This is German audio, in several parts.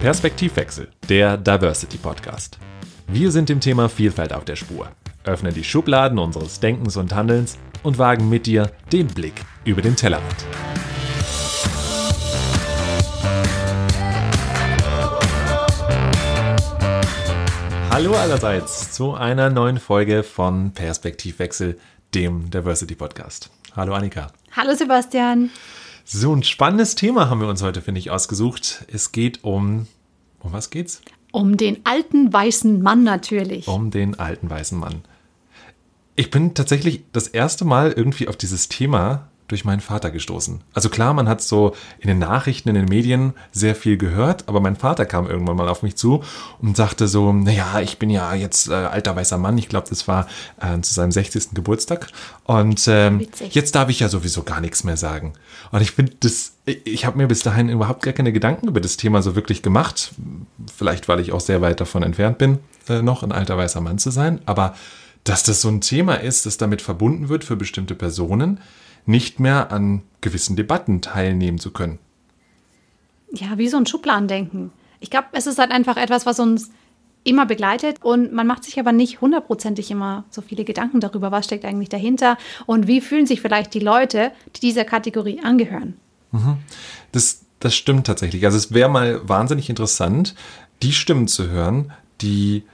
Perspektivwechsel, der Diversity Podcast. Wir sind dem Thema Vielfalt auf der Spur, öffnen die Schubladen unseres Denkens und Handelns und wagen mit dir den Blick über den Tellerrand. Hallo allerseits zu einer neuen Folge von Perspektivwechsel, dem Diversity Podcast. Hallo Annika. Hallo Sebastian. So ein spannendes Thema haben wir uns heute, finde ich, ausgesucht. Es geht um. Um was geht's? Um den alten weißen Mann natürlich. Um den alten weißen Mann. Ich bin tatsächlich das erste Mal irgendwie auf dieses Thema durch meinen Vater gestoßen. Also klar, man hat so in den Nachrichten, in den Medien sehr viel gehört, aber mein Vater kam irgendwann mal auf mich zu und sagte so, naja, ich bin ja jetzt äh, alter weißer Mann, ich glaube, das war äh, zu seinem 60. Geburtstag und ähm, jetzt darf ich ja sowieso gar nichts mehr sagen. Und ich finde das, ich habe mir bis dahin überhaupt gar keine Gedanken über das Thema so wirklich gemacht, vielleicht weil ich auch sehr weit davon entfernt bin, äh, noch ein alter weißer Mann zu sein, aber dass das so ein Thema ist, das damit verbunden wird für bestimmte Personen, nicht mehr an gewissen Debatten teilnehmen zu können. Ja, wie so ein Schubladendenken. Ich glaube, es ist halt einfach etwas, was uns immer begleitet und man macht sich aber nicht hundertprozentig immer so viele Gedanken darüber, was steckt eigentlich dahinter und wie fühlen sich vielleicht die Leute, die dieser Kategorie angehören. Mhm. Das, das stimmt tatsächlich. Also es wäre mal wahnsinnig interessant, die Stimmen zu hören, die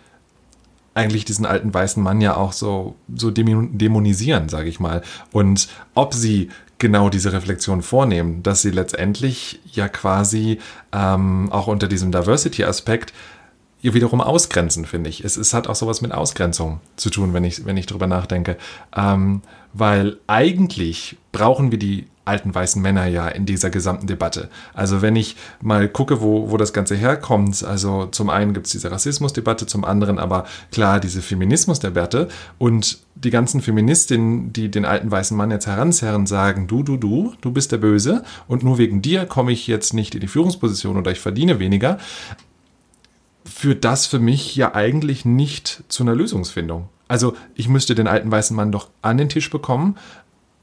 eigentlich diesen alten weißen Mann ja auch so, so dämonisieren, sage ich mal. Und ob sie genau diese Reflexion vornehmen, dass sie letztendlich ja quasi ähm, auch unter diesem Diversity-Aspekt ihr wiederum ausgrenzen, finde ich. Es, es hat auch sowas mit Ausgrenzung zu tun, wenn ich, wenn ich drüber nachdenke. Ähm, weil eigentlich brauchen wir die alten weißen Männer ja in dieser gesamten Debatte. Also wenn ich mal gucke, wo, wo das Ganze herkommt, also zum einen gibt es diese Rassismusdebatte, zum anderen aber klar diese Feminismusdebatte und die ganzen Feministinnen, die den alten weißen Mann jetzt heranzerren, sagen, du, du, du, du bist der Böse und nur wegen dir komme ich jetzt nicht in die Führungsposition oder ich verdiene weniger, führt das für mich ja eigentlich nicht zu einer Lösungsfindung. Also ich müsste den alten weißen Mann doch an den Tisch bekommen,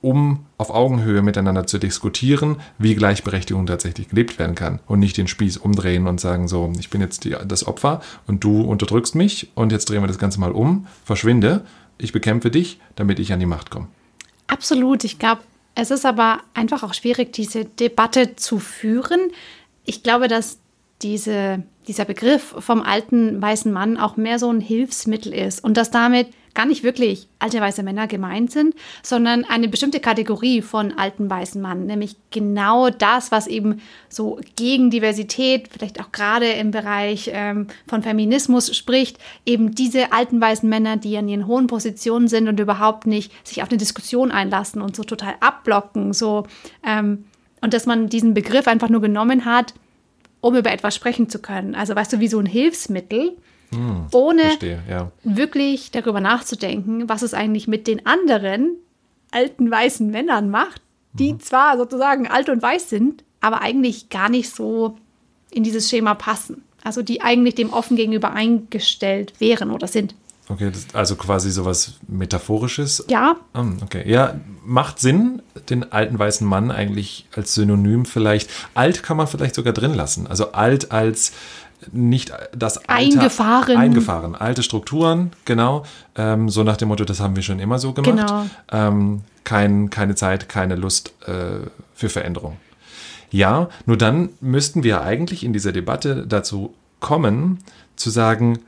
um auf Augenhöhe miteinander zu diskutieren, wie Gleichberechtigung tatsächlich gelebt werden kann und nicht den Spieß umdrehen und sagen so, ich bin jetzt die, das Opfer und du unterdrückst mich und jetzt drehen wir das Ganze mal um, verschwinde, ich bekämpfe dich, damit ich an die Macht komme. Absolut, ich glaube, es ist aber einfach auch schwierig, diese Debatte zu führen. Ich glaube, dass diese, dieser Begriff vom alten weißen Mann auch mehr so ein Hilfsmittel ist und dass damit gar nicht wirklich alte weiße Männer gemeint sind, sondern eine bestimmte Kategorie von alten weißen Mann, nämlich genau das, was eben so gegen Diversität, vielleicht auch gerade im Bereich ähm, von Feminismus spricht, eben diese alten weißen Männer, die an ihren hohen Positionen sind und überhaupt nicht sich auf eine Diskussion einlassen und so total abblocken, so ähm, und dass man diesen Begriff einfach nur genommen hat, um über etwas sprechen zu können. Also weißt du, wie so ein Hilfsmittel hm, ohne verstehe, ja. wirklich darüber nachzudenken, was es eigentlich mit den anderen alten weißen Männern macht, die mhm. zwar sozusagen alt und weiß sind, aber eigentlich gar nicht so in dieses Schema passen. Also die eigentlich dem offen gegenüber eingestellt wären oder sind. Okay, also quasi sowas Metaphorisches. Ja. Ah, okay, ja, macht Sinn, den alten weißen Mann eigentlich als Synonym vielleicht. Alt kann man vielleicht sogar drin lassen. Also alt als nicht das Alter, eingefahren. Eingefahren, alte Strukturen, genau. Ähm, so nach dem Motto, das haben wir schon immer so gemacht. Genau. Ähm, kein, keine Zeit, keine Lust äh, für Veränderung. Ja, nur dann müssten wir eigentlich in dieser Debatte dazu kommen, zu sagen,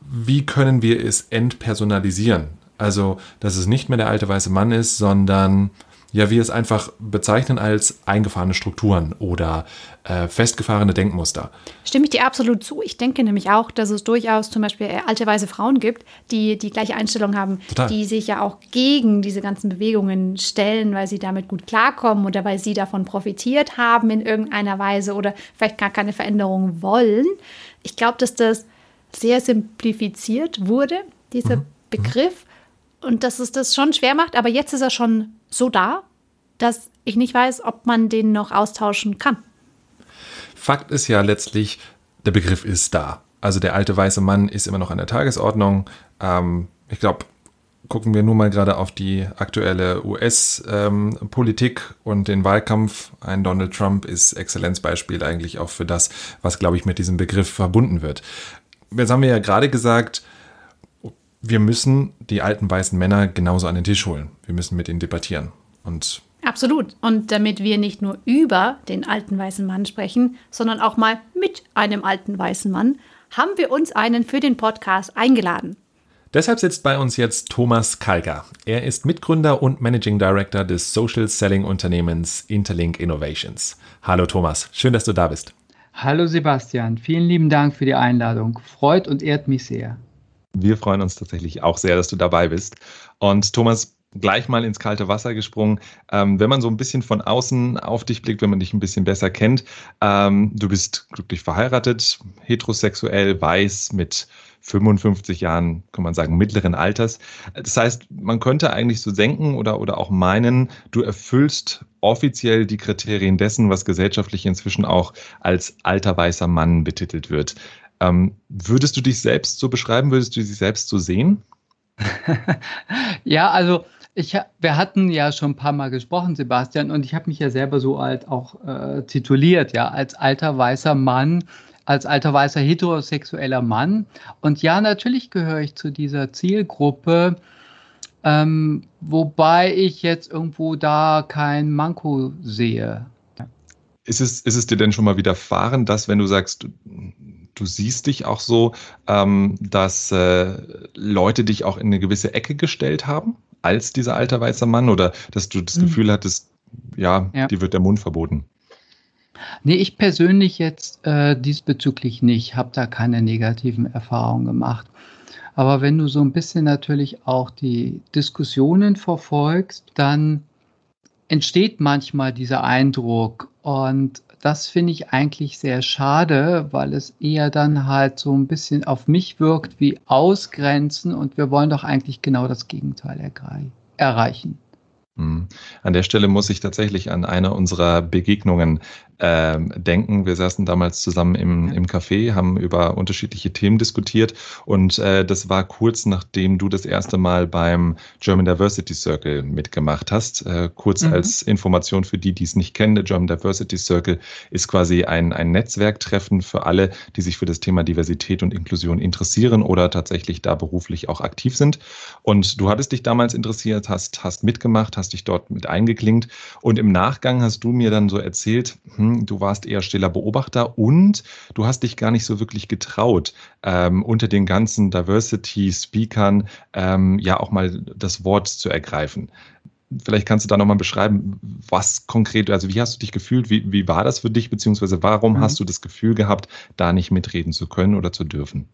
wie können wir es entpersonalisieren? Also, dass es nicht mehr der alte weiße Mann ist, sondern ja, wir es einfach bezeichnen als eingefahrene Strukturen oder äh, festgefahrene Denkmuster. Stimme ich dir absolut zu. Ich denke nämlich auch, dass es durchaus zum Beispiel äh, alte weiße Frauen gibt, die die gleiche Einstellung haben, Total. die sich ja auch gegen diese ganzen Bewegungen stellen, weil sie damit gut klarkommen oder weil sie davon profitiert haben in irgendeiner Weise oder vielleicht gar keine Veränderung wollen. Ich glaube, dass das sehr simplifiziert wurde, dieser mhm. Begriff und dass es das schon schwer macht, aber jetzt ist er schon so da, dass ich nicht weiß, ob man den noch austauschen kann. Fakt ist ja letztlich, der Begriff ist da. Also der alte weiße Mann ist immer noch an der Tagesordnung. Ähm, ich glaube, gucken wir nur mal gerade auf die aktuelle US-Politik ähm, und den Wahlkampf. Ein Donald Trump ist Exzellenzbeispiel eigentlich auch für das, was, glaube ich, mit diesem Begriff verbunden wird. Jetzt haben wir ja gerade gesagt, wir müssen die alten weißen Männer genauso an den Tisch holen. Wir müssen mit ihnen debattieren. Und Absolut. Und damit wir nicht nur über den alten weißen Mann sprechen, sondern auch mal mit einem alten weißen Mann, haben wir uns einen für den Podcast eingeladen. Deshalb sitzt bei uns jetzt Thomas Kalger. Er ist Mitgründer und Managing Director des Social Selling Unternehmens Interlink Innovations. Hallo Thomas, schön, dass du da bist. Hallo Sebastian, vielen lieben Dank für die Einladung. Freut und ehrt mich sehr. Wir freuen uns tatsächlich auch sehr, dass du dabei bist. Und Thomas, gleich mal ins kalte Wasser gesprungen. Ähm, wenn man so ein bisschen von außen auf dich blickt, wenn man dich ein bisschen besser kennt, ähm, du bist glücklich verheiratet, heterosexuell, weiß, mit 55 Jahren, kann man sagen, mittleren Alters. Das heißt, man könnte eigentlich so denken oder, oder auch meinen, du erfüllst offiziell die Kriterien dessen, was gesellschaftlich inzwischen auch als alter weißer Mann betitelt wird. Ähm, würdest du dich selbst so beschreiben? Würdest du dich selbst so sehen? ja, also ich, wir hatten ja schon ein paar Mal gesprochen, Sebastian, und ich habe mich ja selber so alt auch äh, tituliert, ja, als alter weißer Mann, als alter weißer heterosexueller Mann. Und ja, natürlich gehöre ich zu dieser Zielgruppe, ähm, wobei ich jetzt irgendwo da kein Manko sehe. Ist es, ist es dir denn schon mal widerfahren, dass wenn du sagst, du siehst dich auch so, ähm, dass äh, Leute dich auch in eine gewisse Ecke gestellt haben als dieser alter weißer Mann oder dass du das mhm. Gefühl hattest, ja, ja, dir wird der Mund verboten? Nee, ich persönlich jetzt äh, diesbezüglich nicht, habe da keine negativen Erfahrungen gemacht. Aber wenn du so ein bisschen natürlich auch die Diskussionen verfolgst, dann entsteht manchmal dieser Eindruck und das finde ich eigentlich sehr schade, weil es eher dann halt so ein bisschen auf mich wirkt wie Ausgrenzen und wir wollen doch eigentlich genau das Gegenteil erreichen. Hm. An der Stelle muss ich tatsächlich an eine unserer Begegnungen äh, denken. Wir saßen damals zusammen im, im Café, haben über unterschiedliche Themen diskutiert und äh, das war kurz nachdem du das erste Mal beim German Diversity Circle mitgemacht hast. Äh, kurz mhm. als Information für die, die es nicht kennen, der German Diversity Circle ist quasi ein, ein Netzwerktreffen für alle, die sich für das Thema Diversität und Inklusion interessieren oder tatsächlich da beruflich auch aktiv sind. Und du hattest dich damals interessiert, hast, hast mitgemacht, hast dich dort mit eingeklingt und im Nachgang hast du mir dann so erzählt, hm, du warst eher stiller Beobachter und du hast dich gar nicht so wirklich getraut, ähm, unter den ganzen Diversity-Speakern ähm, ja auch mal das Wort zu ergreifen. Vielleicht kannst du da nochmal beschreiben, was konkret, also wie hast du dich gefühlt, wie, wie war das für dich, beziehungsweise warum mhm. hast du das Gefühl gehabt, da nicht mitreden zu können oder zu dürfen?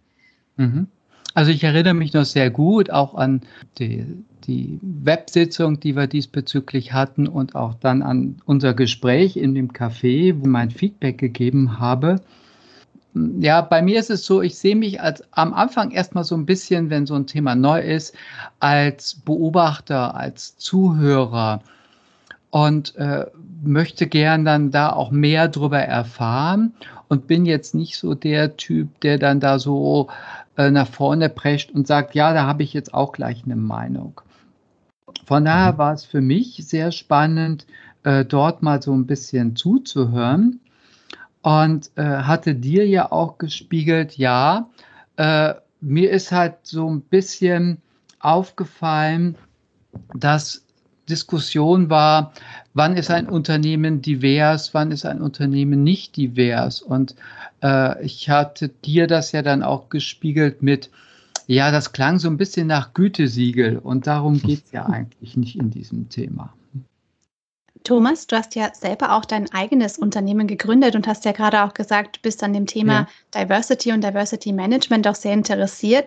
Mhm. Also ich erinnere mich noch sehr gut auch an die, die Websitzung, die wir diesbezüglich hatten und auch dann an unser Gespräch in dem Café, wo mein Feedback gegeben habe. Ja, bei mir ist es so, ich sehe mich als am Anfang erstmal so ein bisschen, wenn so ein Thema neu ist, als Beobachter, als Zuhörer und äh, möchte gern dann da auch mehr drüber erfahren und bin jetzt nicht so der Typ, der dann da so äh, nach vorne prescht und sagt, ja, da habe ich jetzt auch gleich eine Meinung. Von daher mhm. war es für mich sehr spannend, äh, dort mal so ein bisschen zuzuhören und äh, hatte dir ja auch gespiegelt, ja, äh, mir ist halt so ein bisschen aufgefallen, dass Diskussion war, wann ist ein Unternehmen divers, wann ist ein Unternehmen nicht divers. Und äh, ich hatte dir das ja dann auch gespiegelt mit, ja, das klang so ein bisschen nach Gütesiegel und darum geht es ja eigentlich nicht in diesem Thema. Thomas, du hast ja selber auch dein eigenes Unternehmen gegründet und hast ja gerade auch gesagt, du bist an dem Thema ja. Diversity und Diversity Management auch sehr interessiert.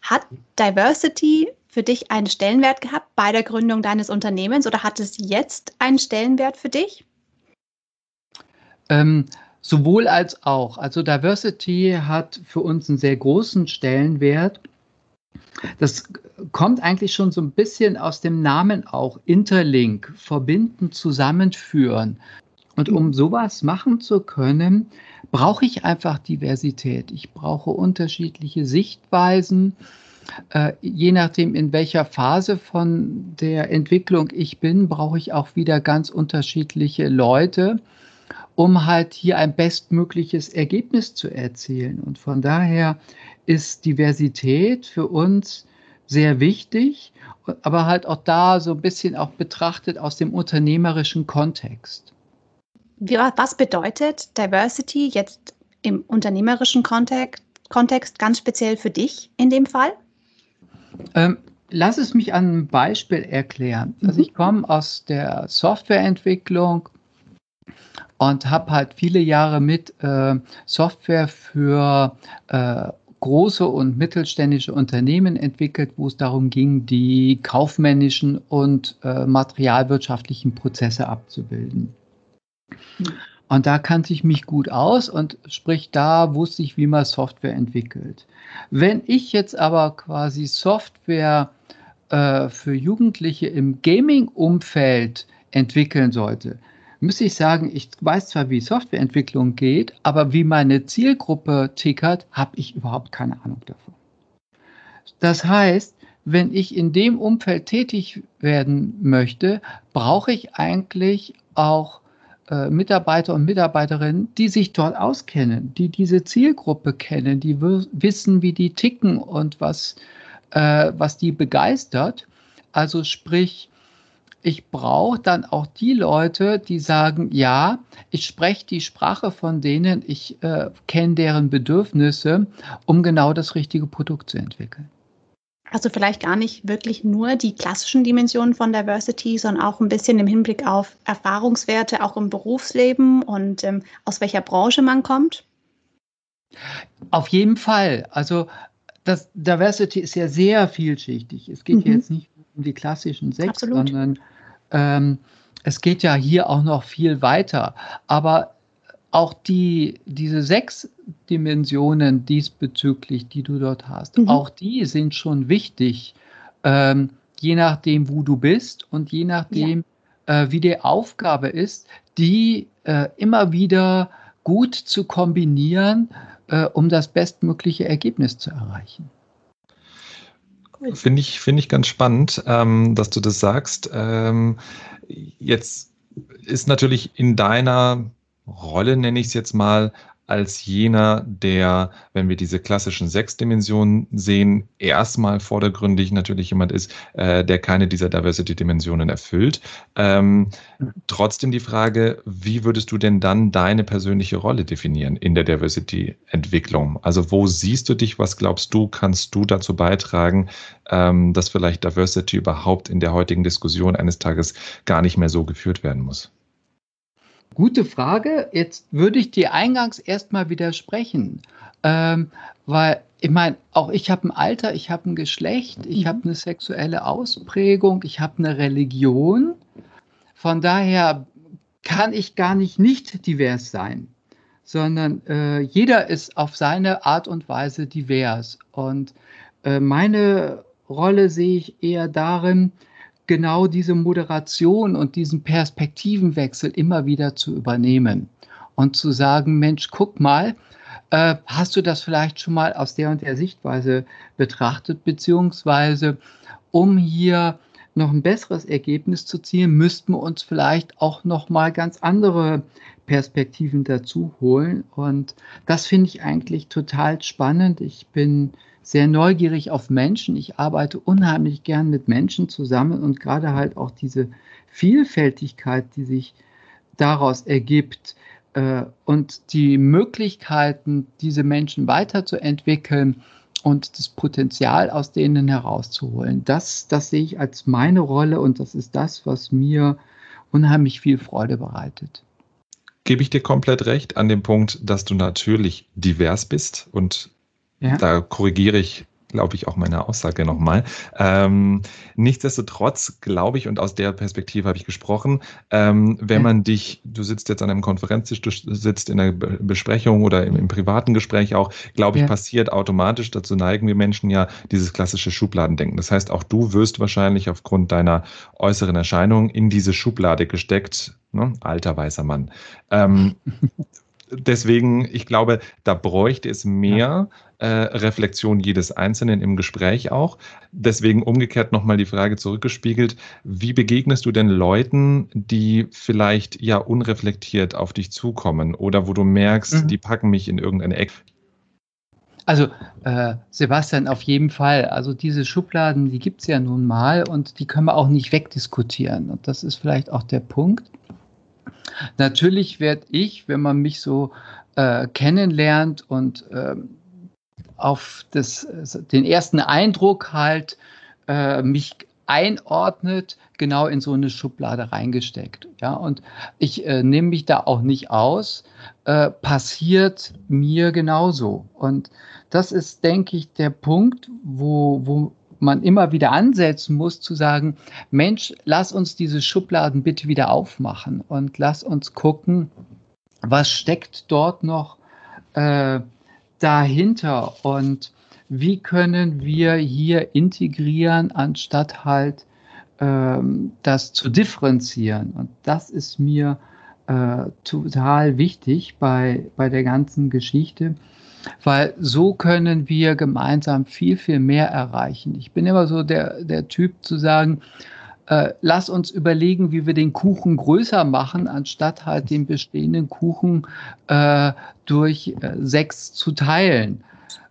Hat Diversity für dich einen Stellenwert gehabt bei der Gründung deines Unternehmens oder hat es jetzt einen Stellenwert für dich? Ähm, sowohl als auch. Also Diversity hat für uns einen sehr großen Stellenwert. Das kommt eigentlich schon so ein bisschen aus dem Namen auch. Interlink, verbinden, zusammenführen. Und um sowas machen zu können, brauche ich einfach Diversität. Ich brauche unterschiedliche Sichtweisen je nachdem, in welcher Phase von der Entwicklung ich bin, brauche ich auch wieder ganz unterschiedliche Leute, um halt hier ein bestmögliches Ergebnis zu erzielen. Und von daher ist Diversität für uns sehr wichtig, aber halt auch da so ein bisschen auch betrachtet aus dem unternehmerischen Kontext. Was bedeutet Diversity jetzt im unternehmerischen Kontext, Kontext ganz speziell für dich in dem Fall? Ähm, lass es mich an einem Beispiel erklären. Also mhm. Ich komme aus der Softwareentwicklung und habe halt viele Jahre mit äh, Software für äh, große und mittelständische Unternehmen entwickelt, wo es darum ging, die kaufmännischen und äh, materialwirtschaftlichen Prozesse abzubilden. Und da kannte ich mich gut aus und sprich, da wusste ich, wie man Software entwickelt. Wenn ich jetzt aber quasi Software äh, für Jugendliche im Gaming-Umfeld entwickeln sollte, muss ich sagen, ich weiß zwar, wie Softwareentwicklung geht, aber wie meine Zielgruppe tickert, habe ich überhaupt keine Ahnung davon. Das heißt, wenn ich in dem Umfeld tätig werden möchte, brauche ich eigentlich auch äh, Mitarbeiter und Mitarbeiterinnen, die sich dort auskennen, die diese Zielgruppe kennen, die wissen, wie die ticken und was, äh, was die begeistert. Also sprich, ich brauche dann auch die Leute, die sagen, ja, ich spreche die Sprache von denen, ich äh, kenne deren Bedürfnisse, um genau das richtige Produkt zu entwickeln. Also vielleicht gar nicht wirklich nur die klassischen Dimensionen von Diversity, sondern auch ein bisschen im Hinblick auf Erfahrungswerte, auch im Berufsleben und ähm, aus welcher Branche man kommt? Auf jeden Fall. Also das Diversity ist ja sehr vielschichtig. Es geht mhm. jetzt nicht um die klassischen sechs, Absolut. sondern ähm, es geht ja hier auch noch viel weiter. Aber auch die, diese sechs Dimensionen diesbezüglich, die du dort hast, mhm. auch die sind schon wichtig, ähm, je nachdem, wo du bist und je nachdem, ja. äh, wie die Aufgabe ist, die äh, immer wieder gut zu kombinieren, äh, um das bestmögliche Ergebnis zu erreichen. Finde ich, finde ich ganz spannend, ähm, dass du das sagst. Ähm, jetzt ist natürlich in deiner Rolle, nenne ich es jetzt mal, als jener, der, wenn wir diese klassischen sechs Dimensionen sehen, erstmal vordergründig natürlich jemand ist, äh, der keine dieser Diversity-Dimensionen erfüllt. Ähm, trotzdem die Frage, wie würdest du denn dann deine persönliche Rolle definieren in der Diversity-Entwicklung? Also wo siehst du dich, was glaubst du, kannst du dazu beitragen, ähm, dass vielleicht Diversity überhaupt in der heutigen Diskussion eines Tages gar nicht mehr so geführt werden muss? Gute Frage. Jetzt würde ich dir eingangs erstmal widersprechen, ähm, weil ich meine, auch ich habe ein Alter, ich habe ein Geschlecht, ich mhm. habe eine sexuelle Ausprägung, ich habe eine Religion. Von daher kann ich gar nicht nicht divers sein, sondern äh, jeder ist auf seine Art und Weise divers. Und äh, meine Rolle sehe ich eher darin, genau diese Moderation und diesen Perspektivenwechsel immer wieder zu übernehmen und zu sagen, Mensch, guck mal, äh, hast du das vielleicht schon mal aus der und der Sichtweise betrachtet, beziehungsweise um hier noch ein besseres Ergebnis zu ziehen, müssten wir uns vielleicht auch noch mal ganz andere Perspektiven dazu holen. Und das finde ich eigentlich total spannend. Ich bin sehr neugierig auf Menschen. Ich arbeite unheimlich gern mit Menschen zusammen und gerade halt auch diese Vielfältigkeit, die sich daraus ergibt äh, und die Möglichkeiten, diese Menschen weiterzuentwickeln und das Potenzial aus denen herauszuholen. Das, das sehe ich als meine Rolle und das ist das, was mir unheimlich viel Freude bereitet gebe ich dir komplett recht an dem Punkt, dass du natürlich divers bist und ja. Da korrigiere ich, glaube ich, auch meine Aussage nochmal. Ähm, nichtsdestotrotz glaube ich, und aus der Perspektive habe ich gesprochen, ähm, wenn man dich, du sitzt jetzt an einem Konferenztisch, du sitzt in einer Besprechung oder im, im privaten Gespräch auch, glaube ich, ja. passiert automatisch, dazu neigen wir Menschen ja dieses klassische Schubladendenken. Das heißt, auch du wirst wahrscheinlich aufgrund deiner äußeren Erscheinung in diese Schublade gesteckt, ne? alter weißer Mann. Ähm, deswegen, ich glaube, da bräuchte es mehr äh, Reflexion jedes Einzelnen im Gespräch auch. Deswegen umgekehrt nochmal die Frage zurückgespiegelt, wie begegnest du denn Leuten, die vielleicht ja unreflektiert auf dich zukommen oder wo du merkst, mhm. die packen mich in irgendeine Ecke? Also äh, Sebastian, auf jeden Fall. Also diese Schubladen, die gibt es ja nun mal und die können wir auch nicht wegdiskutieren. Und das ist vielleicht auch der Punkt. Natürlich werde ich, wenn man mich so äh, kennenlernt und äh, auf das, den ersten Eindruck halt äh, mich einordnet, genau in so eine Schublade reingesteckt. Ja, und ich äh, nehme mich da auch nicht aus, äh, passiert mir genauso. Und das ist, denke ich, der Punkt, wo, wo man immer wieder ansetzen muss, zu sagen, Mensch, lass uns diese Schubladen bitte wieder aufmachen und lass uns gucken, was steckt dort noch äh, dahinter und wie können wir hier integrieren, anstatt halt ähm, das zu differenzieren. Und das ist mir äh, total wichtig bei, bei der ganzen Geschichte, weil so können wir gemeinsam viel, viel mehr erreichen. Ich bin immer so der, der Typ zu sagen, äh, lass uns überlegen, wie wir den Kuchen größer machen, anstatt halt den bestehenden Kuchen äh, durch äh, sechs zu teilen.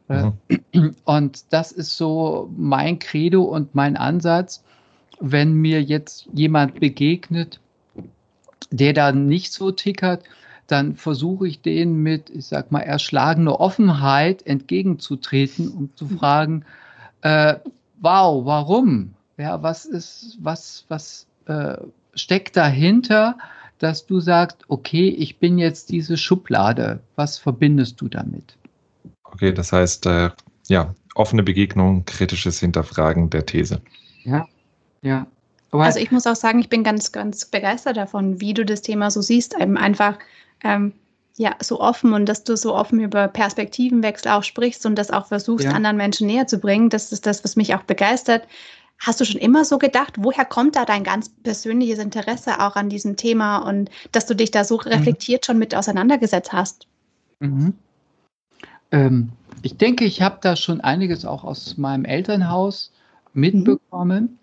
Äh, mhm. Und das ist so mein Credo und mein Ansatz, wenn mir jetzt jemand begegnet, der da nicht so tickert, dann versuche ich denen mit, ich sag mal, erschlagener Offenheit entgegenzutreten, um zu mhm. fragen, äh, wow, warum? Ja, was ist, was, was äh, steckt dahinter, dass du sagst, okay, ich bin jetzt diese Schublade. Was verbindest du damit? Okay, das heißt, äh, ja, offene Begegnung, kritisches Hinterfragen der These. Ja, ja. Also ich muss auch sagen, ich bin ganz, ganz begeistert davon, wie du das Thema so siehst. Eben einfach ähm, ja, so offen und dass du so offen über Perspektivenwechsel auch sprichst und das auch versuchst, ja. anderen Menschen näher zu bringen. Das ist das, was mich auch begeistert. Hast du schon immer so gedacht, woher kommt da dein ganz persönliches Interesse auch an diesem Thema und dass du dich da so mhm. reflektiert mhm. schon mit auseinandergesetzt hast? Mhm. Ähm, ich denke, ich habe da schon einiges auch aus meinem Elternhaus mitbekommen. Mhm.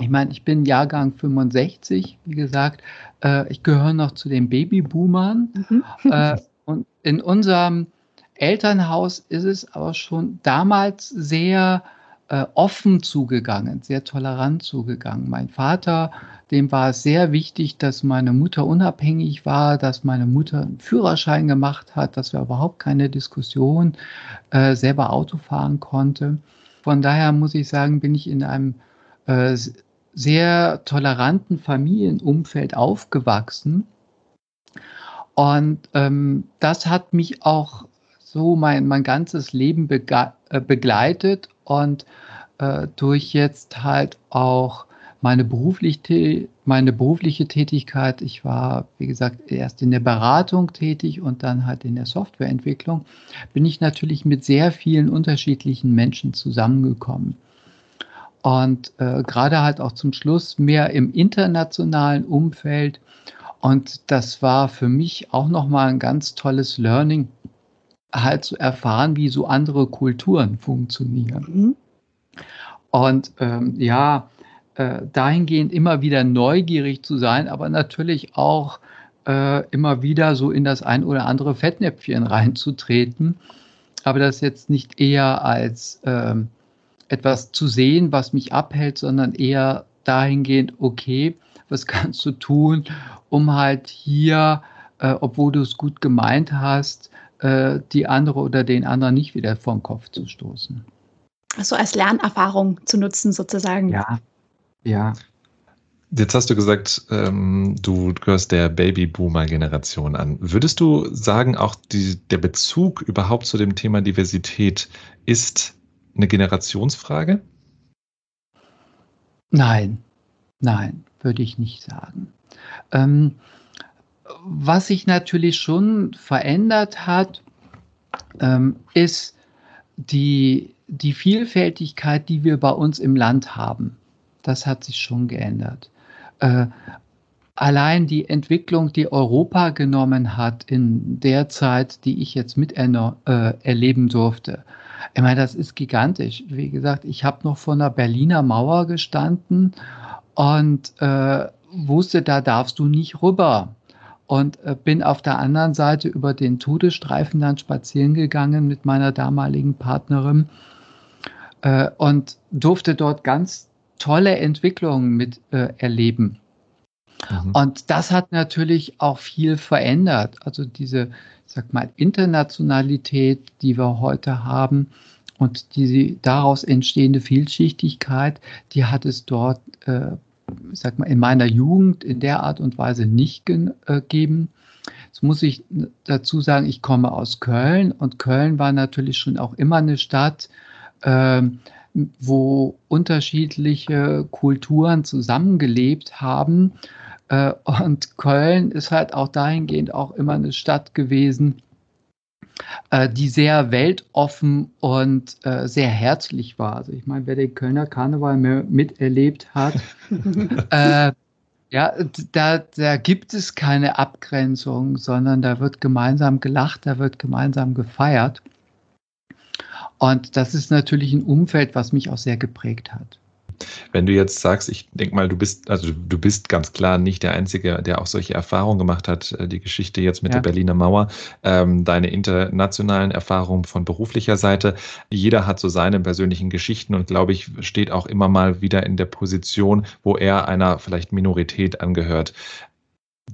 Ich meine, ich bin Jahrgang 65, wie gesagt. Äh, ich gehöre noch zu den Babyboomern. Mhm. Äh, und in unserem Elternhaus ist es aber schon damals sehr äh, offen zugegangen, sehr tolerant zugegangen. Mein Vater, dem war es sehr wichtig, dass meine Mutter unabhängig war, dass meine Mutter einen Führerschein gemacht hat, dass wir überhaupt keine Diskussion äh, selber Auto fahren konnte. Von daher muss ich sagen, bin ich in einem äh, sehr toleranten Familienumfeld aufgewachsen. Und ähm, das hat mich auch so mein, mein ganzes Leben äh, begleitet und äh, durch jetzt halt auch meine, beruflich, meine berufliche Tätigkeit. Ich war, wie gesagt, erst in der Beratung tätig und dann halt in der Softwareentwicklung. Bin ich natürlich mit sehr vielen unterschiedlichen Menschen zusammengekommen. Und äh, gerade halt auch zum Schluss mehr im internationalen Umfeld. Und das war für mich auch nochmal ein ganz tolles Learning, halt zu erfahren, wie so andere Kulturen funktionieren. Mhm. Und ähm, ja, äh, dahingehend immer wieder neugierig zu sein, aber natürlich auch äh, immer wieder so in das ein oder andere Fettnäpfchen reinzutreten. Aber das jetzt nicht eher als ähm, etwas zu sehen, was mich abhält, sondern eher dahingehend, okay, was kannst du tun, um halt hier, äh, obwohl du es gut gemeint hast, äh, die andere oder den anderen nicht wieder vom Kopf zu stoßen. Also als Lernerfahrung zu nutzen, sozusagen. Ja, ja. Jetzt hast du gesagt, ähm, du gehörst der Babyboomer-Generation an. Würdest du sagen, auch die, der Bezug überhaupt zu dem Thema Diversität ist eine Generationsfrage? Nein, nein, würde ich nicht sagen. Ähm, was sich natürlich schon verändert hat, ähm, ist die, die Vielfältigkeit, die wir bei uns im Land haben. Das hat sich schon geändert. Äh, allein die Entwicklung, die Europa genommen hat in der Zeit, die ich jetzt miterleben äh, durfte, ich meine, das ist gigantisch. Wie gesagt, ich habe noch vor einer Berliner Mauer gestanden und äh, wusste, da darfst du nicht rüber. Und äh, bin auf der anderen Seite über den Todesstreifen dann spazieren gegangen mit meiner damaligen Partnerin äh, und durfte dort ganz tolle Entwicklungen mit äh, erleben. Mhm. Und das hat natürlich auch viel verändert. Also diese, sag mal, Internationalität, die wir heute haben und die daraus entstehende Vielschichtigkeit, die hat es dort, äh, sag mal, in meiner Jugend in der Art und Weise nicht äh, gegeben. Jetzt muss ich dazu sagen, ich komme aus Köln und Köln war natürlich schon auch immer eine Stadt, äh, wo unterschiedliche Kulturen zusammengelebt haben. Äh, und Köln ist halt auch dahingehend auch immer eine Stadt gewesen, äh, die sehr weltoffen und äh, sehr herzlich war. Also ich meine, wer den Kölner Karneval miterlebt hat, äh, ja, da, da gibt es keine Abgrenzung, sondern da wird gemeinsam gelacht, da wird gemeinsam gefeiert. Und das ist natürlich ein Umfeld, was mich auch sehr geprägt hat. Wenn du jetzt sagst, ich denke mal, du bist, also du bist ganz klar nicht der Einzige, der auch solche Erfahrungen gemacht hat, äh, die Geschichte jetzt mit ja. der Berliner Mauer, ähm, deine internationalen Erfahrungen von beruflicher Seite. Jeder hat so seine persönlichen Geschichten und glaube ich, steht auch immer mal wieder in der Position, wo er einer vielleicht Minorität angehört.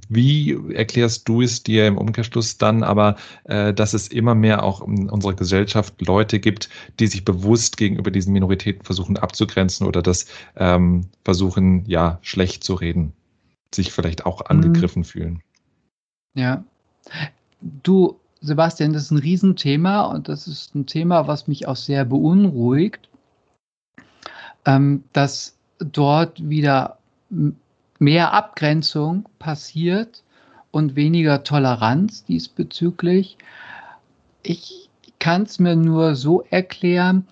Wie erklärst du es dir im Umkehrschluss dann aber, äh, dass es immer mehr auch in unserer Gesellschaft Leute gibt, die sich bewusst gegenüber diesen Minoritäten versuchen abzugrenzen oder das ähm, versuchen, ja, schlecht zu reden, sich vielleicht auch mhm. angegriffen mhm. fühlen? Ja. Du, Sebastian, das ist ein Riesenthema und das ist ein Thema, was mich auch sehr beunruhigt, ähm, dass dort wieder mehr Abgrenzung passiert und weniger Toleranz diesbezüglich. Ich kann es mir nur so erklären,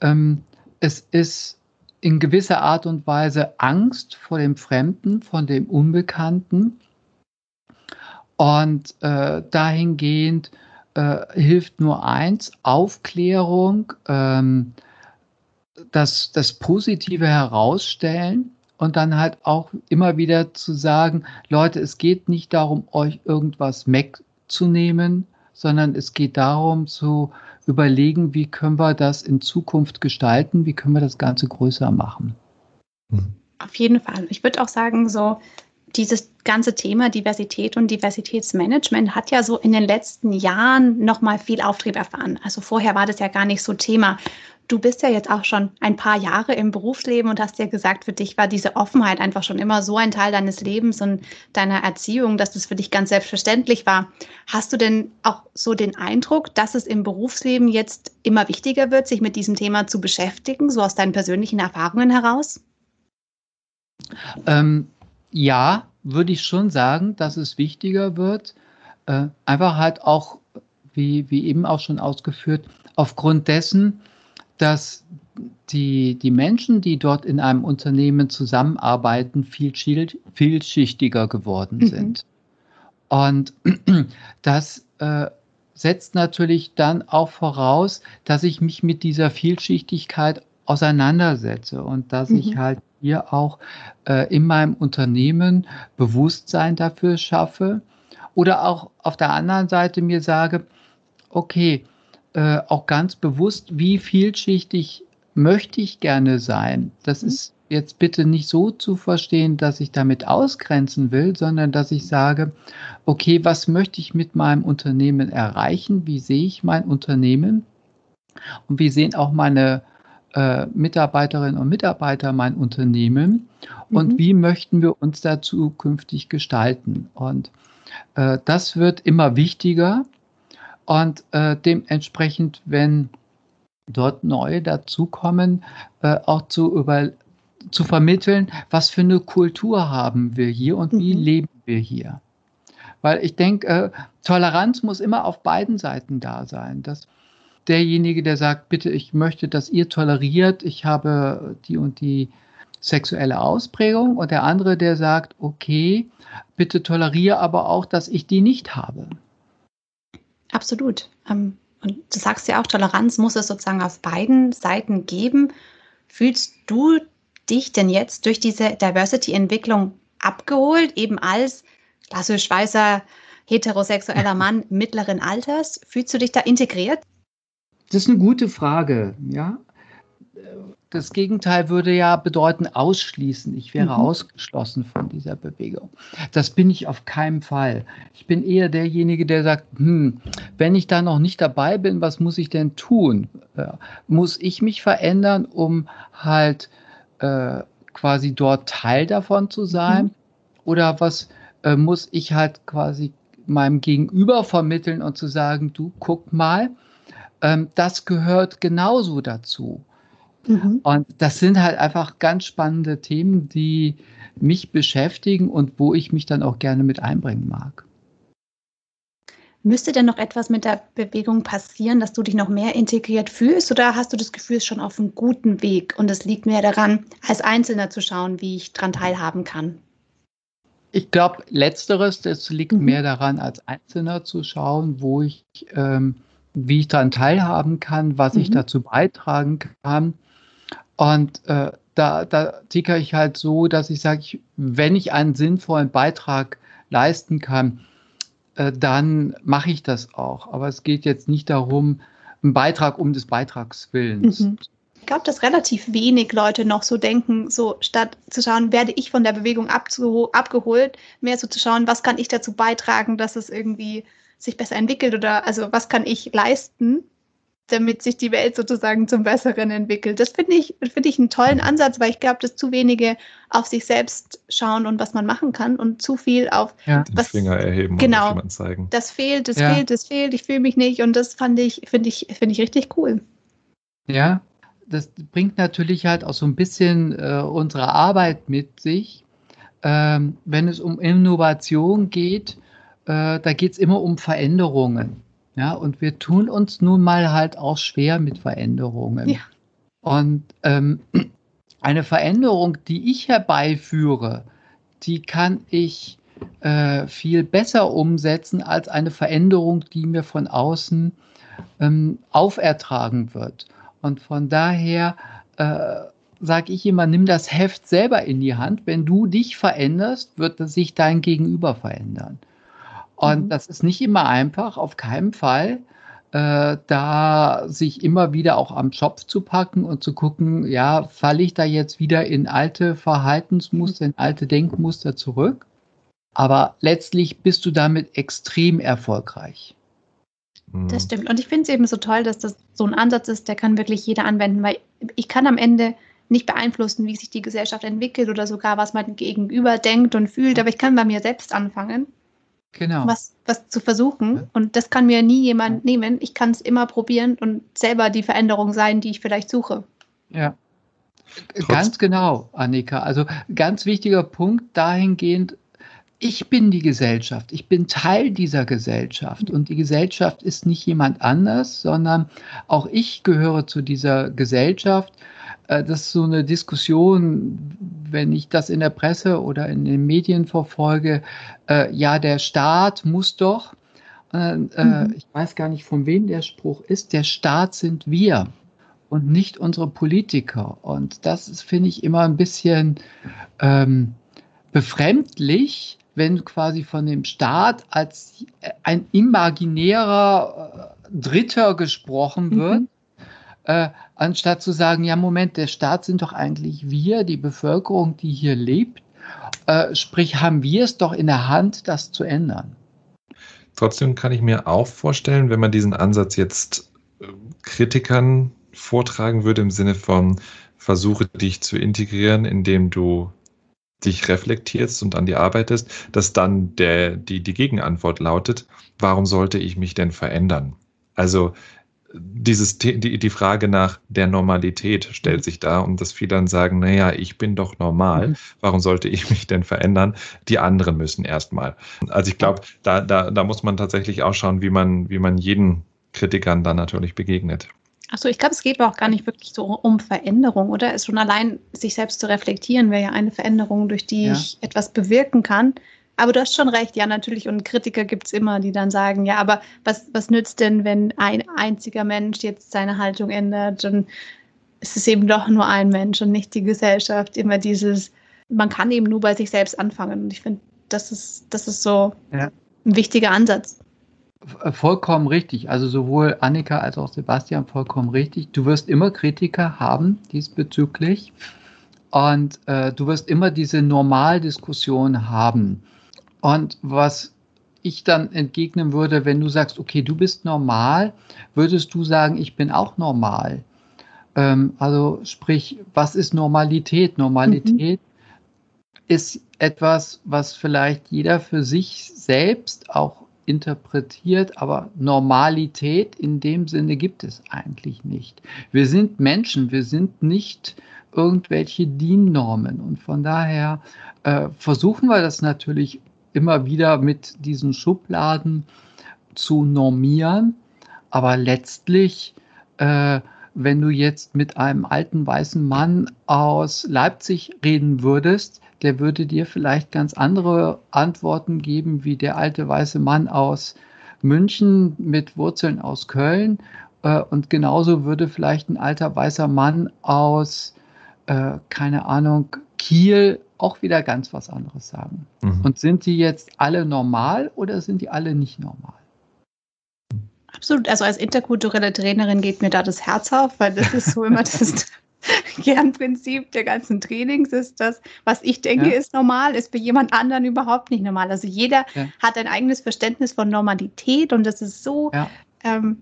ähm, es ist in gewisser Art und Weise Angst vor dem Fremden, von dem Unbekannten. Und äh, dahingehend äh, hilft nur eins, Aufklärung, ähm, das, das Positive herausstellen und dann halt auch immer wieder zu sagen, Leute, es geht nicht darum, euch irgendwas wegzunehmen, sondern es geht darum zu überlegen, wie können wir das in Zukunft gestalten, wie können wir das Ganze größer machen. Auf jeden Fall. Ich würde auch sagen, so dieses ganze Thema Diversität und Diversitätsmanagement hat ja so in den letzten Jahren nochmal viel Auftrieb erfahren. Also vorher war das ja gar nicht so Thema. Du bist ja jetzt auch schon ein paar Jahre im Berufsleben und hast ja gesagt, für dich war diese Offenheit einfach schon immer so ein Teil deines Lebens und deiner Erziehung, dass das für dich ganz selbstverständlich war. Hast du denn auch so den Eindruck, dass es im Berufsleben jetzt immer wichtiger wird, sich mit diesem Thema zu beschäftigen, so aus deinen persönlichen Erfahrungen heraus? Ähm, ja, würde ich schon sagen, dass es wichtiger wird. Äh, einfach halt auch, wie, wie eben auch schon ausgeführt, aufgrund dessen, dass die, die Menschen, die dort in einem Unternehmen zusammenarbeiten, viel vielschichtiger geworden mhm. sind. Und das äh, setzt natürlich dann auch voraus, dass ich mich mit dieser Vielschichtigkeit auseinandersetze und dass mhm. ich halt hier auch äh, in meinem Unternehmen Bewusstsein dafür schaffe oder auch auf der anderen Seite mir sage, okay, äh, auch ganz bewusst, wie vielschichtig möchte ich gerne sein. Das mhm. ist jetzt bitte nicht so zu verstehen, dass ich damit ausgrenzen will, sondern dass ich sage, okay, was möchte ich mit meinem Unternehmen erreichen? Wie sehe ich mein Unternehmen? Und wie sehen auch meine äh, Mitarbeiterinnen und Mitarbeiter mein Unternehmen? Und mhm. wie möchten wir uns da zukünftig gestalten? Und äh, das wird immer wichtiger. Und äh, dementsprechend, wenn dort neue dazukommen, äh, auch zu, über, zu vermitteln, was für eine Kultur haben wir hier und wie mhm. leben wir hier. Weil ich denke, äh, Toleranz muss immer auf beiden Seiten da sein. Dass derjenige, der sagt, bitte, ich möchte, dass ihr toleriert, ich habe die und die sexuelle Ausprägung und der andere, der sagt, okay, bitte toleriere aber auch, dass ich die nicht habe. Absolut. Ähm, und du sagst ja auch, Toleranz muss es sozusagen auf beiden Seiten geben. Fühlst du dich denn jetzt durch diese Diversity-Entwicklung abgeholt, eben als klassisch weißer, heterosexueller Mann mittleren Alters? Fühlst du dich da integriert? Das ist eine gute Frage, ja. Das Gegenteil würde ja bedeuten ausschließen. Ich wäre mhm. ausgeschlossen von dieser Bewegung. Das bin ich auf keinen Fall. Ich bin eher derjenige, der sagt, hm, wenn ich da noch nicht dabei bin, was muss ich denn tun? Äh, muss ich mich verändern, um halt äh, quasi dort Teil davon zu sein? Mhm. Oder was äh, muss ich halt quasi meinem Gegenüber vermitteln und zu sagen, du guck mal, ähm, das gehört genauso dazu. Mhm. Und das sind halt einfach ganz spannende Themen, die mich beschäftigen und wo ich mich dann auch gerne mit einbringen mag. Müsste denn noch etwas mit der Bewegung passieren, dass du dich noch mehr integriert fühlst oder hast du das Gefühl, es ist schon auf einem guten Weg und es liegt mehr daran, als Einzelner zu schauen, wie ich daran teilhaben kann? Ich glaube, letzteres, es liegt mhm. mehr daran, als Einzelner zu schauen, wo ich, ähm, wie ich daran teilhaben kann, was mhm. ich dazu beitragen kann. Und äh, da, da ticke ich halt so, dass ich sage, wenn ich einen sinnvollen Beitrag leisten kann, äh, dann mache ich das auch. Aber es geht jetzt nicht darum, einen Beitrag um des Beitrags willens. Mhm. Ich glaube, dass relativ wenig Leute noch so denken, so statt zu schauen, werde ich von der Bewegung abgeholt, mehr so zu schauen, was kann ich dazu beitragen, dass es irgendwie sich besser entwickelt oder also was kann ich leisten damit sich die Welt sozusagen zum Besseren entwickelt. Das finde ich, finde ich einen tollen Ansatz, weil ich glaube, dass zu wenige auf sich selbst schauen und was man machen kann und zu viel auf ja. was, den Finger erheben genau, und zeigen. Das fehlt, das ja. fehlt, das fehlt, ich fühle mich nicht und das fand ich, finde ich, finde ich richtig cool. Ja, das bringt natürlich halt auch so ein bisschen äh, unsere Arbeit mit sich. Ähm, wenn es um Innovation geht, äh, da geht es immer um Veränderungen. Ja, und wir tun uns nun mal halt auch schwer mit Veränderungen. Ja. Und ähm, eine Veränderung, die ich herbeiführe, die kann ich äh, viel besser umsetzen als eine Veränderung, die mir von außen ähm, aufertragen wird. Und von daher äh, sage ich immer, nimm das Heft selber in die Hand. Wenn du dich veränderst, wird sich dein Gegenüber verändern. Und mhm. das ist nicht immer einfach, auf keinen Fall. Äh, da sich immer wieder auch am Schopf zu packen und zu gucken, ja, falle ich da jetzt wieder in alte Verhaltensmuster, in alte Denkmuster zurück? Aber letztlich bist du damit extrem erfolgreich. Mhm. Das stimmt. Und ich finde es eben so toll, dass das so ein Ansatz ist, der kann wirklich jeder anwenden, weil ich kann am Ende nicht beeinflussen, wie sich die Gesellschaft entwickelt oder sogar, was mein Gegenüber denkt und fühlt, aber ich kann bei mir selbst anfangen genau. was, was zu versuchen. Ja. Und das kann mir nie jemand nehmen. Ich kann es immer probieren und selber die Veränderung sein, die ich vielleicht suche. Ja. Trotz ganz genau, Annika. Also ganz wichtiger Punkt dahingehend, ich bin die Gesellschaft, ich bin Teil dieser Gesellschaft und die Gesellschaft ist nicht jemand anders, sondern auch ich gehöre zu dieser Gesellschaft das ist so eine Diskussion, wenn ich das in der Presse oder in den Medien verfolge, äh, ja, der Staat muss doch, äh, äh, mhm. ich weiß gar nicht, von wem der Spruch ist, der Staat sind wir und nicht unsere Politiker. Und das finde ich immer ein bisschen ähm, befremdlich, wenn quasi von dem Staat als ein imaginärer äh, Dritter gesprochen mhm. wird. Mhm äh, anstatt zu sagen, ja, Moment, der Staat sind doch eigentlich wir, die Bevölkerung, die hier lebt. Äh, sprich, haben wir es doch in der Hand, das zu ändern. Trotzdem kann ich mir auch vorstellen, wenn man diesen Ansatz jetzt äh, Kritikern vortragen würde im Sinne von versuche dich zu integrieren, indem du dich reflektierst und an dir arbeitest, dass dann der, die, die Gegenantwort lautet, warum sollte ich mich denn verändern? Also dieses, die, die Frage nach der Normalität stellt mhm. sich da und dass viele dann sagen, naja, ich bin doch normal, mhm. warum sollte ich mich denn verändern? Die anderen müssen erstmal. Also ich glaube, da, da, da muss man tatsächlich auch schauen, wie man, wie man jeden Kritikern dann natürlich begegnet. Achso, ich glaube, es geht auch gar nicht wirklich so um Veränderung, oder? Es schon allein sich selbst zu reflektieren wäre ja eine Veränderung, durch die ja. ich etwas bewirken kann. Aber du hast schon recht, ja, natürlich. Und Kritiker gibt es immer, die dann sagen, ja, aber was, was nützt denn, wenn ein einziger Mensch jetzt seine Haltung ändert? Und es ist eben doch nur ein Mensch und nicht die Gesellschaft. Immer dieses, man kann eben nur bei sich selbst anfangen. Und ich finde, das ist, das ist so ja. ein wichtiger Ansatz. Vollkommen richtig. Also sowohl Annika als auch Sebastian vollkommen richtig. Du wirst immer Kritiker haben diesbezüglich. Und äh, du wirst immer diese Normaldiskussion haben. Und was ich dann entgegnen würde, wenn du sagst, okay, du bist normal, würdest du sagen, ich bin auch normal. Ähm, also sprich, was ist Normalität? Normalität mhm. ist etwas, was vielleicht jeder für sich selbst auch interpretiert, aber Normalität in dem Sinne gibt es eigentlich nicht. Wir sind Menschen, wir sind nicht irgendwelche DIN-Normen und von daher äh, versuchen wir das natürlich immer wieder mit diesen Schubladen zu normieren, aber letztlich äh, wenn du jetzt mit einem alten weißen Mann aus Leipzig reden würdest, der würde dir vielleicht ganz andere Antworten geben wie der alte weiße Mann aus München mit Wurzeln aus Köln. Äh, und genauso würde vielleicht ein alter weißer Mann aus, äh, keine Ahnung, Kiel auch wieder ganz was anderes sagen. Mhm. Und sind die jetzt alle normal oder sind die alle nicht normal? Absolut. Also als interkulturelle Trainerin geht mir da das Herz auf, weil das ist so immer das Kernprinzip der ganzen Trainings ist das, was ich denke, ja. ist normal, ist für jemand anderen überhaupt nicht normal. Also jeder ja. hat ein eigenes Verständnis von Normalität und das ist so ja. ähm,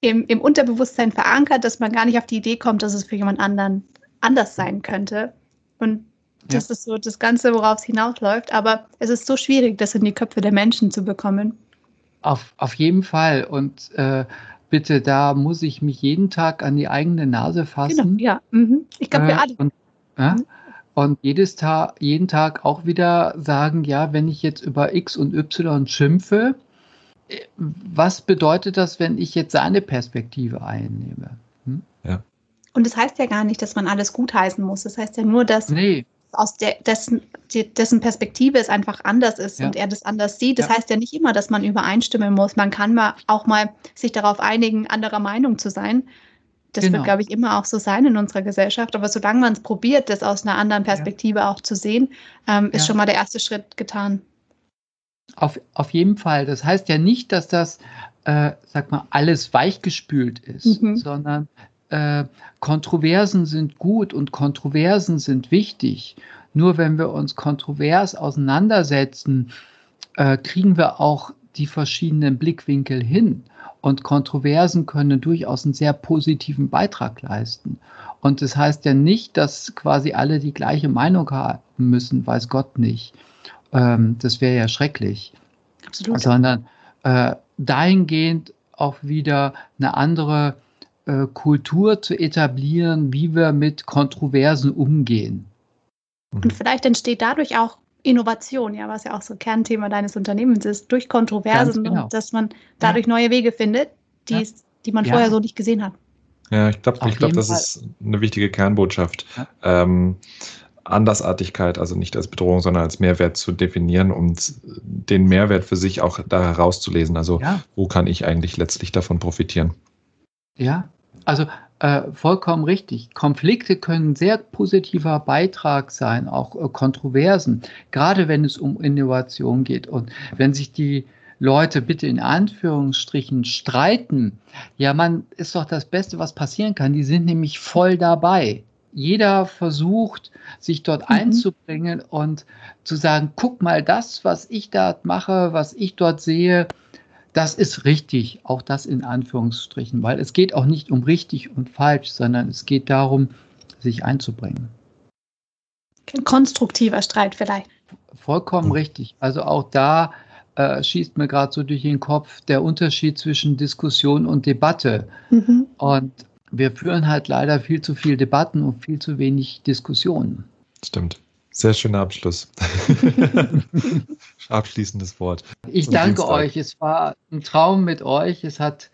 im, im Unterbewusstsein verankert, dass man gar nicht auf die Idee kommt, dass es für jemand anderen anders sein könnte. Und das ist so das Ganze, worauf es hinausläuft. Aber es ist so schwierig, das in die Köpfe der Menschen zu bekommen. Auf, auf jeden Fall. Und äh, bitte, da muss ich mich jeden Tag an die eigene Nase fassen. Genau, ja. Mhm. Ich glaube, wir äh, alle. Und, ja, mhm. und jedes Tag, jeden Tag auch wieder sagen, ja, wenn ich jetzt über X und Y schimpfe, äh, was bedeutet das, wenn ich jetzt seine Perspektive einnehme? Hm? Ja. Und das heißt ja gar nicht, dass man alles gutheißen muss. Das heißt ja nur, dass nee aus der, dessen, dessen Perspektive es einfach anders ist ja. und er das anders sieht. Das ja. heißt ja nicht immer, dass man übereinstimmen muss. Man kann mal auch mal sich darauf einigen, anderer Meinung zu sein. Das genau. wird, glaube ich, immer auch so sein in unserer Gesellschaft. Aber solange man es probiert, das aus einer anderen Perspektive ja. auch zu sehen, ähm, ist schon mal der erste Schritt getan. Auf, auf jeden Fall. Das heißt ja nicht, dass das, äh, sag mal, alles weichgespült ist, mhm. sondern äh, Kontroversen sind gut und Kontroversen sind wichtig. Nur wenn wir uns kontrovers auseinandersetzen, äh, kriegen wir auch die verschiedenen Blickwinkel hin. Und Kontroversen können durchaus einen sehr positiven Beitrag leisten. Und das heißt ja nicht, dass quasi alle die gleiche Meinung haben müssen, weiß Gott nicht. Ähm, das wäre ja schrecklich. Absolut. Sondern äh, dahingehend auch wieder eine andere äh, Kultur zu etablieren, wie wir mit Kontroversen umgehen. Und vielleicht entsteht dadurch auch Innovation, ja, was ja auch so Kernthema deines Unternehmens ist, durch Kontroversen, genau. dass man dadurch ja. neue Wege findet, die, ja. die man ja. vorher so nicht gesehen hat. Ja, ich glaube, ich glaub, das Fall. ist eine wichtige Kernbotschaft. Ähm, Andersartigkeit, also nicht als Bedrohung, sondern als Mehrwert zu definieren und den Mehrwert für sich auch da herauszulesen. Also wo kann ich eigentlich letztlich davon profitieren? Ja, also äh, vollkommen richtig. Konflikte können ein sehr positiver Beitrag sein, auch äh, Kontroversen, gerade wenn es um Innovation geht. Und wenn sich die Leute bitte in Anführungsstrichen streiten, ja, man ist doch das Beste, was passieren kann. Die sind nämlich voll dabei. Jeder versucht, sich dort mhm. einzubringen und zu sagen, guck mal, das, was ich da mache, was ich dort sehe, das ist richtig, auch das in Anführungsstrichen, weil es geht auch nicht um richtig und falsch, sondern es geht darum, sich einzubringen. Ein konstruktiver Streit vielleicht. Vollkommen richtig. Also auch da äh, schießt mir gerade so durch den Kopf der Unterschied zwischen Diskussion und Debatte. Mhm. Und wir führen halt leider viel zu viel Debatten und viel zu wenig Diskussionen. Stimmt. Sehr schöner Abschluss. Abschließendes Wort. Ich danke euch. Es war ein Traum mit euch. Es hat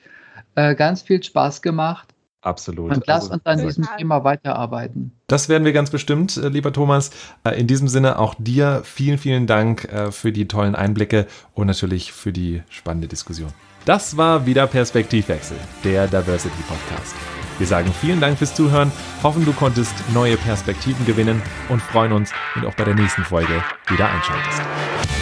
äh, ganz viel Spaß gemacht. Absolut. Und lass also, uns an diesem Thema weiterarbeiten. Das werden wir ganz bestimmt, äh, lieber Thomas. Äh, in diesem Sinne auch dir vielen, vielen Dank äh, für die tollen Einblicke und natürlich für die spannende Diskussion. Das war wieder Perspektivwechsel, der Diversity Podcast. Wir sagen vielen Dank fürs Zuhören, hoffen du konntest neue Perspektiven gewinnen und freuen uns, wenn du auch bei der nächsten Folge wieder einschaltest.